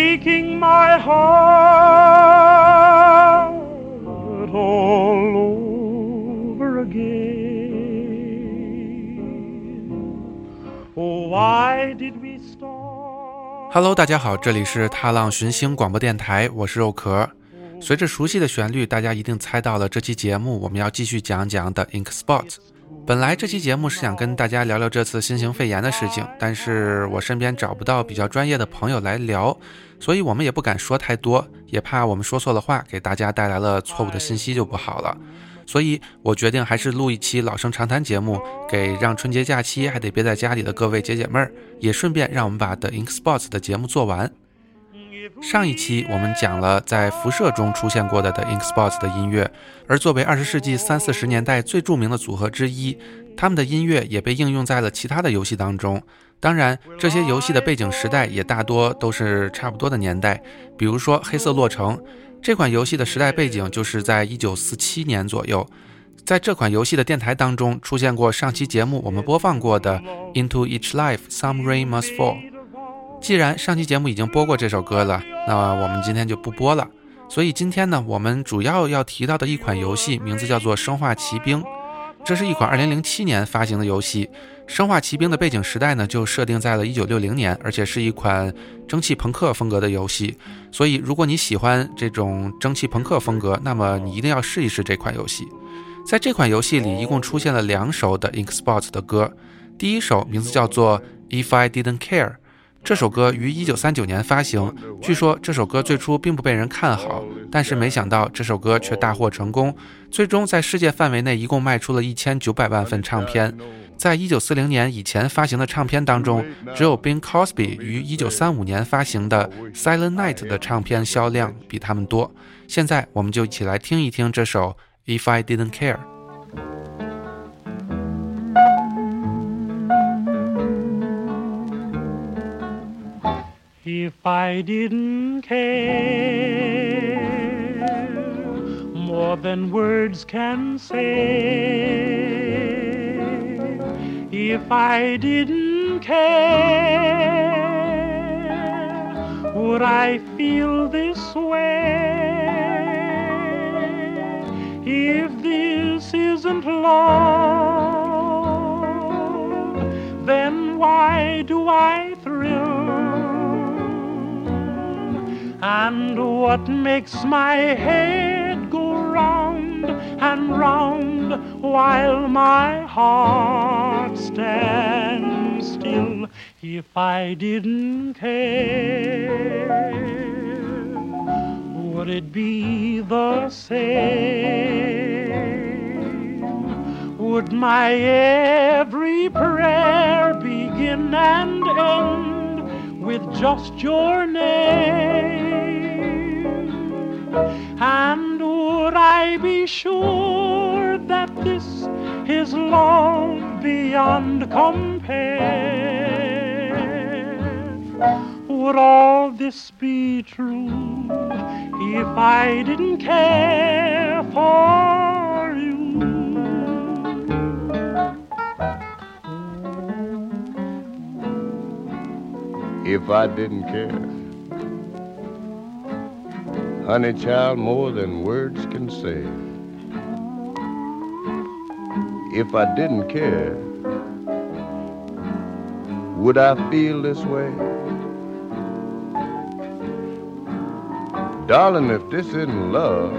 breaking my heart all over again. Oh, why did we start? Hello，大家好，这里是踏浪寻星广播电台，我是肉壳。随着熟悉的旋律，大家一定猜到了，这期节目我们要继续讲讲的 Ink Spot。本来这期节目是想跟大家聊聊这次新型肺炎的事情，但是我身边找不到比较专业的朋友来聊，所以我们也不敢说太多，也怕我们说错了话，给大家带来了错误的信息就不好了。所以我决定还是录一期老生常谈节目，给让春节假期还得憋在家里的各位解解闷儿，也顺便让我们把 The Ink Spots 的节目做完。上一期我们讲了在辐射中出现过的 The Ink Spots 的音乐，而作为二十世纪三四十年代最著名的组合之一，他们的音乐也被应用在了其他的游戏当中。当然，这些游戏的背景时代也大多都是差不多的年代。比如说《黑色洛城》这款游戏的时代背景就是在一九四七年左右。在这款游戏的电台当中出现过上期节目我们播放过的《Into Each Life Some Rain Must Fall》。既然上期节目已经播过这首歌了，那我们今天就不播了。所以今天呢，我们主要要提到的一款游戏名字叫做《生化奇兵》，这是一款2007年发行的游戏。《生化奇兵》的背景时代呢，就设定在了1960年，而且是一款蒸汽朋克风格的游戏。所以，如果你喜欢这种蒸汽朋克风格，那么你一定要试一试这款游戏。在这款游戏里，一共出现了两首的 Ink Spots 的歌，第一首名字叫做《If I Didn't Care》。这首歌于一九三九年发行。据说这首歌最初并不被人看好，但是没想到这首歌却大获成功，最终在世界范围内一共卖出了一千九百万份唱片。在一九四零年以前发行的唱片当中，只有 Bing Crosby 于一九三五年发行的《Silent Night》的唱片销量比他们多。现在我们就一起来听一听这首《If I Didn't Care》。If I didn't care more than words can say, if I didn't care, would I feel this way? If this isn't love, then why do I And what makes my head go round and round while my heart stands still? If I didn't care, would it be the same? Would my every prayer begin and end with just your name? Be sure that this is long beyond compare? Would all this be true if I didn't care for you? If I didn't care honey child, more than words can say. If I didn't care, would I feel this way? Darling, if this isn't love,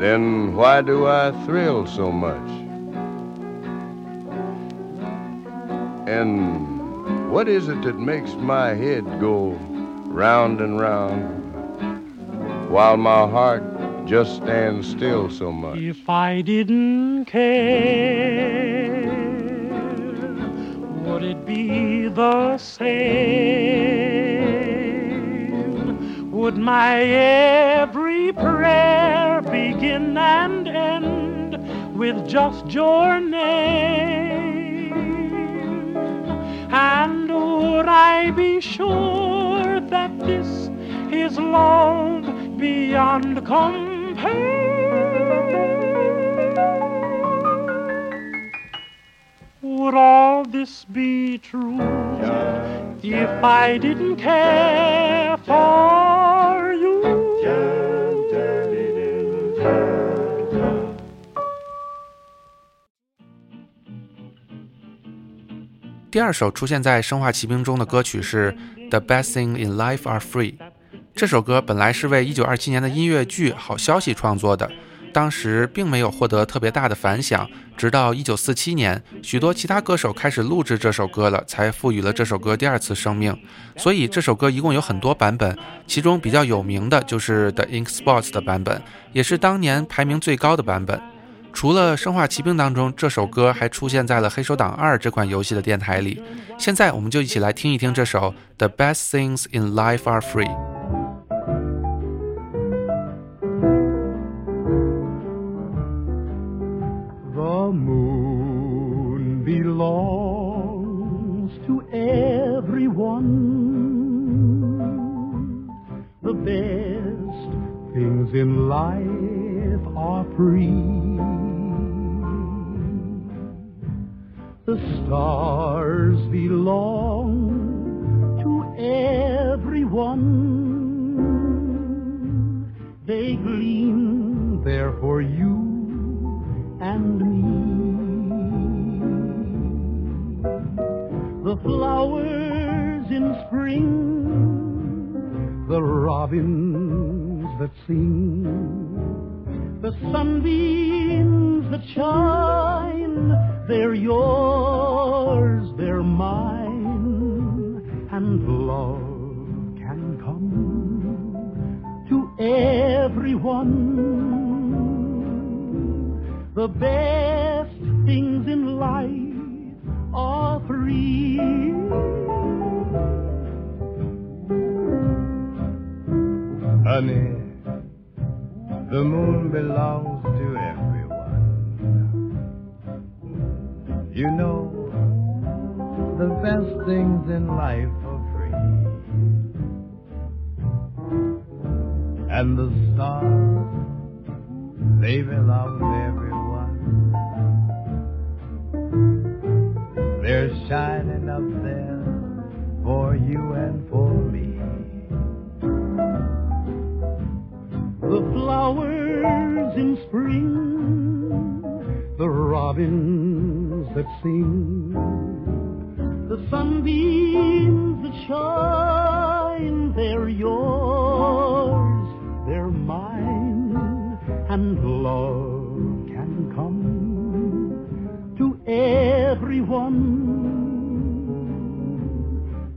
then why do I thrill so much? And what is it that makes my head go round and round, while my heart just stands still so much. If I didn't care, would it be the same? Would my every prayer begin and end with just your name? And would I be sure this is long beyond compare would all this this be true if I didn't care for you? 第二首出现在《生化奇兵》中的歌曲是《The Best Thing in Life Are Free》。这首歌本来是为1927年的音乐剧《好消息》创作的，当时并没有获得特别大的反响。直到1947年，许多其他歌手开始录制这首歌了，才赋予了这首歌第二次生命。所以这首歌一共有很多版本，其中比较有名的就是 The Ink Spots 的版本，也是当年排名最高的版本。除了《生化奇兵》当中，这首歌还出现在了《黑手党二》这款游戏的电台里。现在，我们就一起来听一听这首《The Best Things in Life Are Free》。The moon belongs to everyone. The best things in life are free. The stars belong to everyone. They gleam there for you and me. The flowers in spring, the robins that sing, the sunbeams that shine, they're yours, they're mine, and love can come to everyone. The best things in life are free. Honey, the moon belongs to everyone. You know, the best things in life are free. And the stars, they belong to everyone. They're shining spring, the robins that sing, the sunbeams that shine, they're yours, they're mine, and love can come to everyone.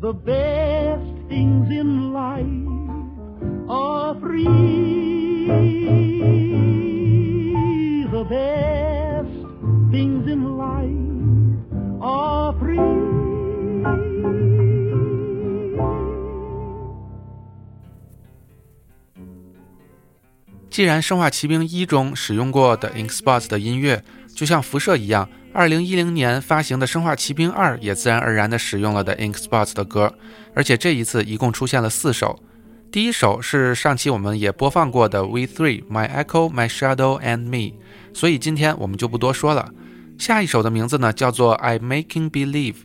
The best things in life are free. 既然《生化奇兵一》中使用过的 Ink Spots 的音乐，就像辐射一样，2010年发行的《生化奇兵二》也自然而然地使用了的 Ink Spots 的歌，而且这一次一共出现了四首。第一首是上期我们也播放过的 We Three My Echo My Shadow and Me，所以今天我们就不多说了。下一首的名字呢叫做 I Making Believe。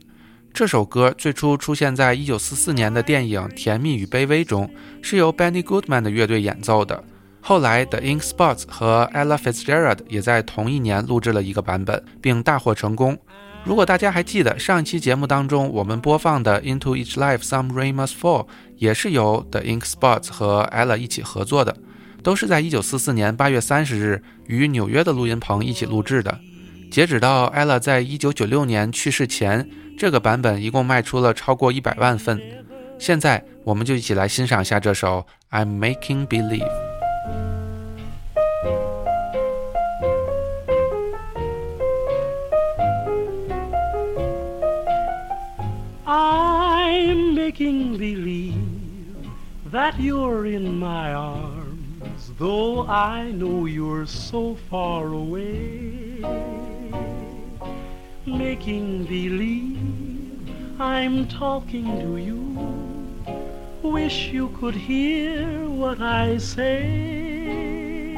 这首歌最初出现在1944年的电影《甜蜜与卑微》中，是由 Benny Goodman 的乐队演奏的。后来，The Ink Spots 和 Ella Fitzgerald 也在同一年录制了一个版本，并大获成功。如果大家还记得上一期节目当中我们播放的 Into Each Life Some Rain Must Fall，也是由 The Ink Spots 和 Ella 一起合作的，都是在1944年8月30日与纽约的录音棚一起录制的。截止到 Ella 在1996年去世前，这个版本一共卖出了超过100万份。现在我们就一起来欣赏一下这首 I'm Making Believe。Making believe that you're in my arms, though I know you're so far away. Making believe I'm talking to you. Wish you could hear what I say.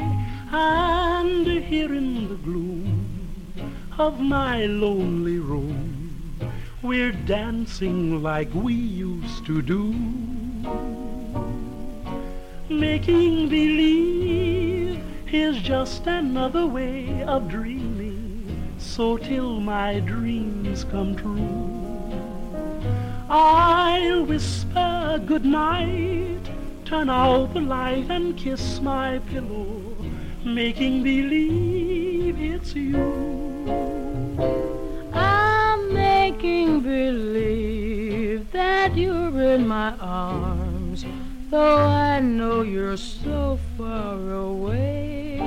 And here in the gloom of my lonely room, we're dancing like we used to do. Making believe is just another way of dreaming. So till my dreams come true, I'll whisper good night, turn out the light and kiss my pillow, making believe it's you. Making believe that you're in my arms, though I know you're so far away.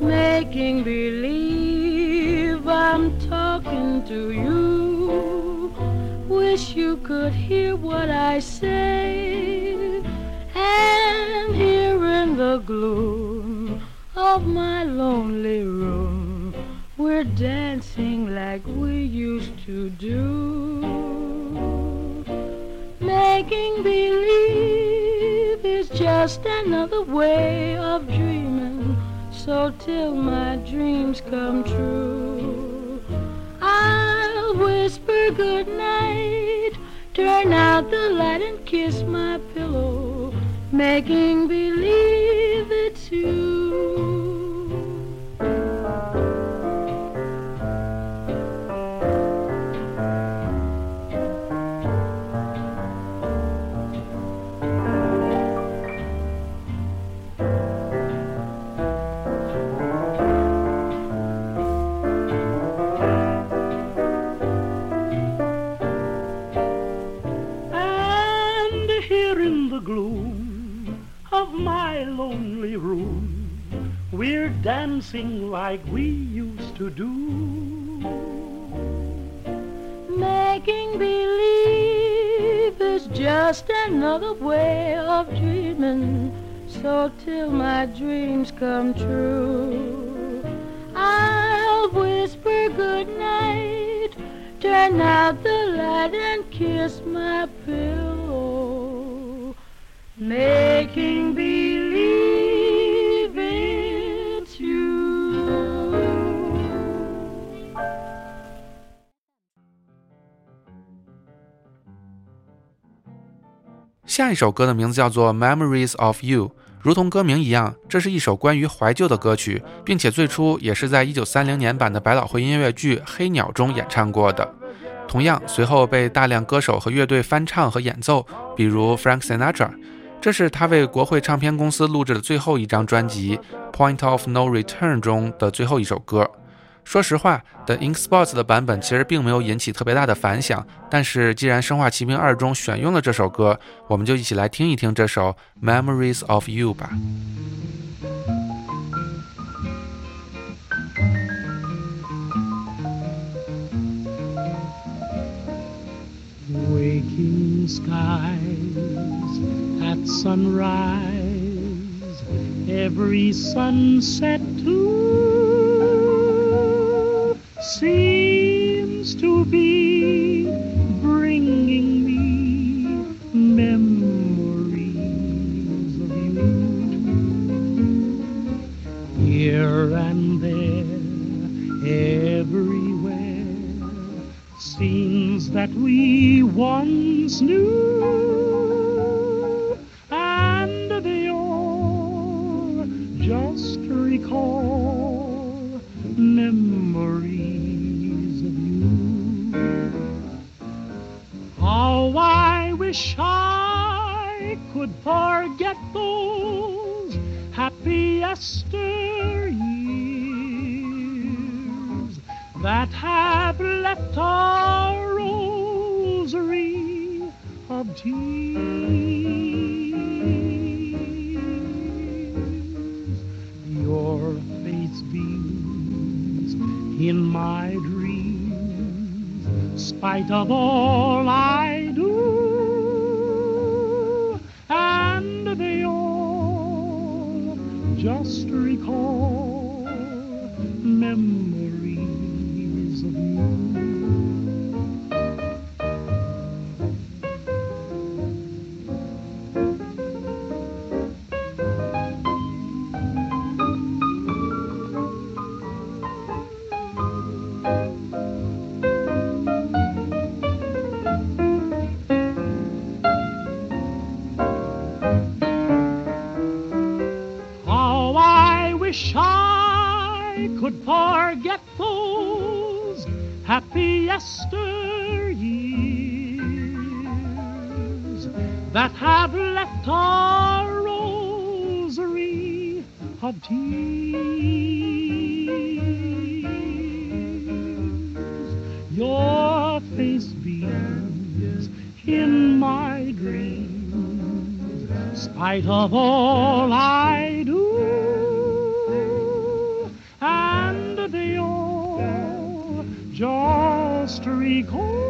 Making believe I'm talking to you. Wish you could hear what I say. And here in the gloom of my lonely room, we're dancing like we used to do. Making believe is just another way of dreaming. So till my dreams come true, I'll whisper good night, turn out the light and kiss my pillow, making believe it's you. Dancing like we used to do. Making believe is just another way of dreaming. So till my dreams come true, I'll whisper good night, turn out the light and kiss my pillow, making 这首歌的名字叫做《Memories of You》，如同歌名一样，这是一首关于怀旧的歌曲，并且最初也是在1930年版的百老汇音乐剧《黑鸟》中演唱过的。同样，随后被大量歌手和乐队翻唱和演奏，比如 Frank Sinatra。这是他为国会唱片公司录制的最后一张专辑《Point of No Return》中的最后一首歌。说实话，《The Ink Spots》的版本其实并没有引起特别大的反响，但是既然《生化奇兵二》中选用了这首歌，我们就一起来听一听这首《Memories of You》吧。Waking skies at sunrise, every sunset too seems to be bringing me memories of you. Here and there, everywhere scenes that we once knew, wish I could forget those happy yester years that have left a rosary of tears. Your face beams in my dreams, spite of all just recall memories of you. Your face beams in my dreams, spite of all I do, and they all just recall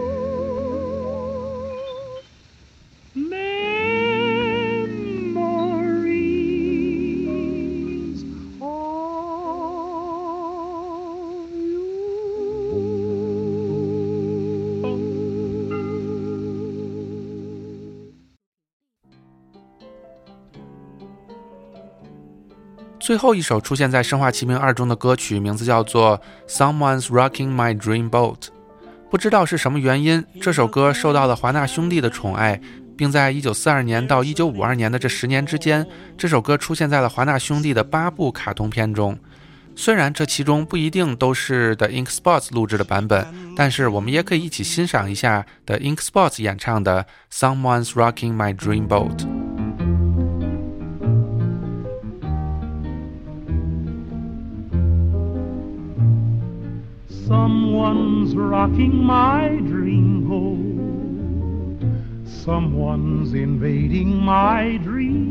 最后一首出现在《生化奇兵二》中的歌曲，名字叫做《Someone's Rocking My Dream Boat》。不知道是什么原因，这首歌受到了华纳兄弟的宠爱，并在1942年到1952年的这十年之间，这首歌出现在了华纳兄弟的八部卡通片中。虽然这其中不一定都是 The Ink Spots 录制的版本，但是我们也可以一起欣赏一下 The Ink Spots 演唱的《Someone's Rocking My Dream Boat》。Someone's rocking my dream boat. Someone's invading my dream.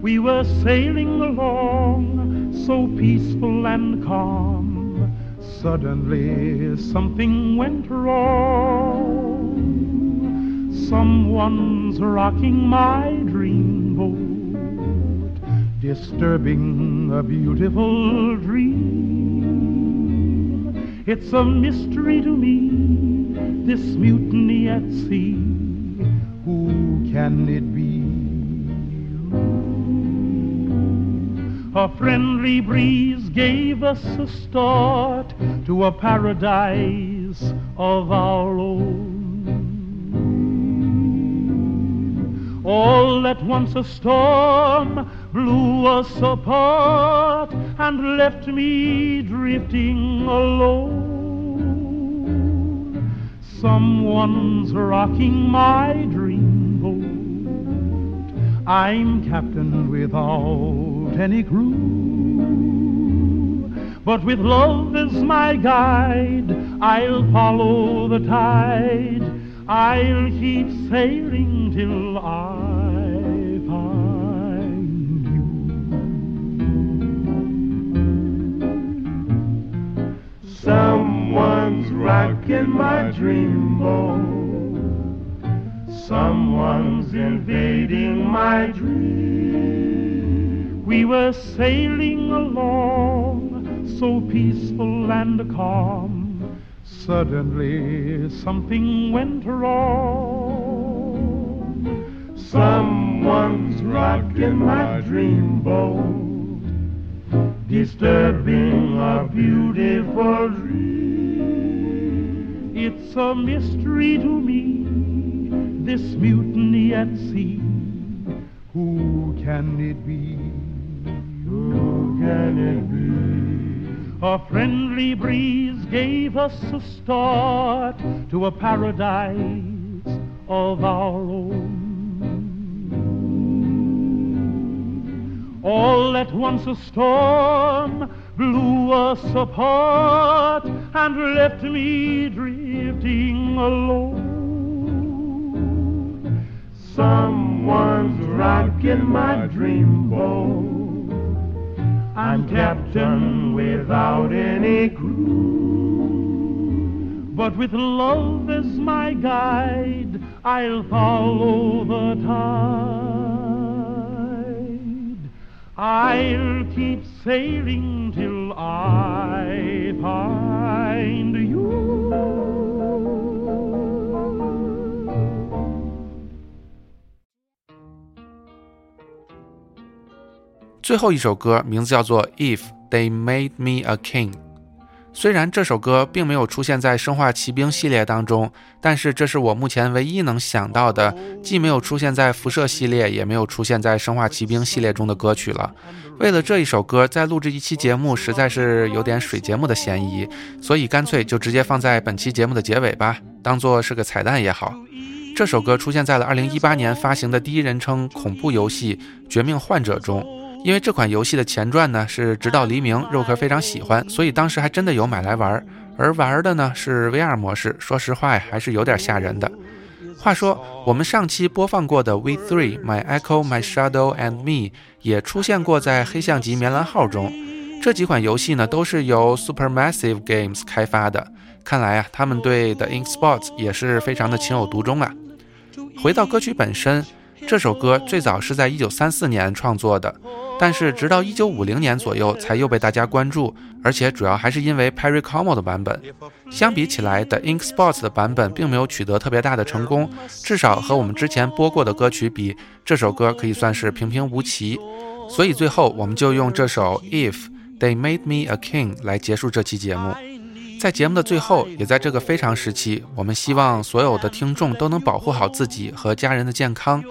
We were sailing along, so peaceful and calm. Suddenly something went wrong. Someone's rocking my dream boat, disturbing a beautiful dream. It's a mystery to me, this mutiny at sea. Who can it be? A friendly breeze gave us a start to a paradise of our own. All at once a storm blew us apart and left me drifting alone. Someone's rocking my dream boat. I'm captain without any crew. But with love as my guide, I'll follow the tide. I'll keep sailing till I rocking my dream boat. Someone's invading my dream. We were sailing along, so peaceful and calm. Suddenly something went wrong. Someone's rocking my dream boat, disturbing a beautiful dream. It's a mystery to me, this mutiny at sea. Who can it be? Who can it be? A friendly breeze gave us a start to a paradise of our own. All at once a storm blew us apart and left me drifting alone. Someone's rocking my dream boat. I'm captain without any crew. But with love as my guide, I'll follow the tide. I'll keep sailing till I find 最后一首歌名字叫做《If They Made Me a King》。虽然这首歌并没有出现在《生化奇兵》系列当中，但是这是我目前唯一能想到的，既没有出现在辐射系列，也没有出现在《生化奇兵》系列中的歌曲了。为了这一首歌，再录制一期节目，实在是有点水节目的嫌疑，所以干脆就直接放在本期节目的结尾吧，当做是个彩蛋也好。这首歌出现在了2018年发行的第一人称恐怖游戏《绝命患者》中。因为这款游戏的前传呢是《直到黎明》，肉壳非常喜欢，所以当时还真的有买来玩。而玩的呢是 VR 模式，说实话呀，还是有点吓人的。话说，我们上期播放过的《V Three My Echo My Shadow and Me》也出现过在黑象级棉兰号中。这几款游戏呢都是由 Supermassive Games 开发的，看来啊，他们对 The Ink Spots 也是非常的情有独钟啊。回到歌曲本身。这首歌最早是在一九三四年创作的，但是直到一九五零年左右才又被大家关注，而且主要还是因为 Perry Como 的版本。相比起来，The Ink Spots 的版本并没有取得特别大的成功，至少和我们之前播过的歌曲比，这首歌可以算是平平无奇。所以最后我们就用这首 If They Made Me a King 来结束这期节目。在节目的最后，也在这个非常时期，我们希望所有的听众都能保护好自己和家人的健康，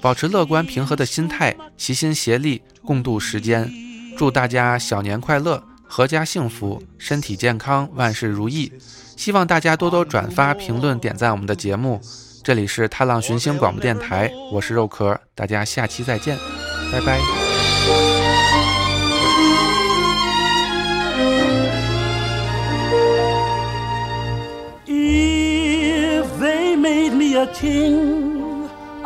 保持乐观平和的心态，齐心协力共度时间。祝大家小年快乐，阖家幸福，身体健康，万事如意。希望大家多多转发、评论、点赞我们的节目。这里是踏浪寻星广播电台，我是肉壳，大家下期再见，拜拜。If they made me a king,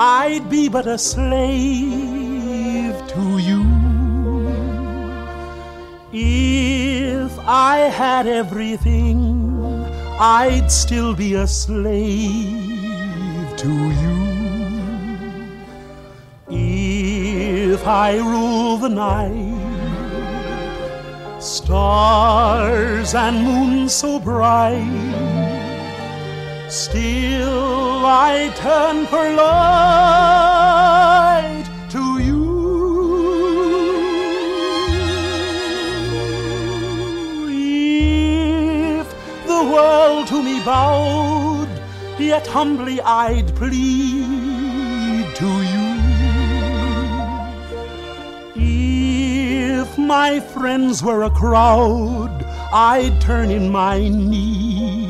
I'd be but a slave to you. If I had everything, I'd still be a slave to you. If I rule the night, stars and moon so bright, Still I turn for light to you. If the world to me bowed, yet humbly I'd plead to you. If my friends were a crowd, I'd turn in my need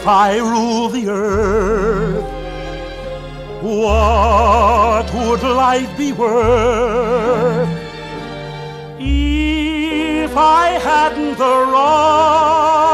If I rule the earth, what would life be worth? If I hadn't the right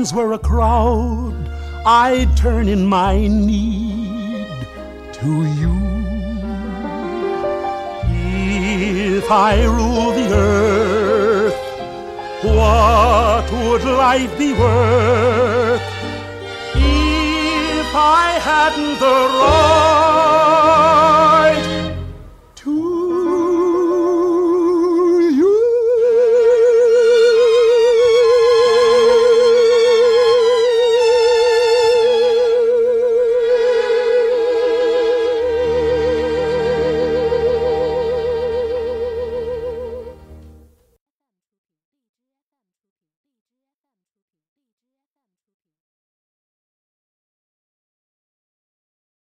friends were a crowd, I'd turn in my need to you. If I rule the earth, what would life be worth if I hadn't the right?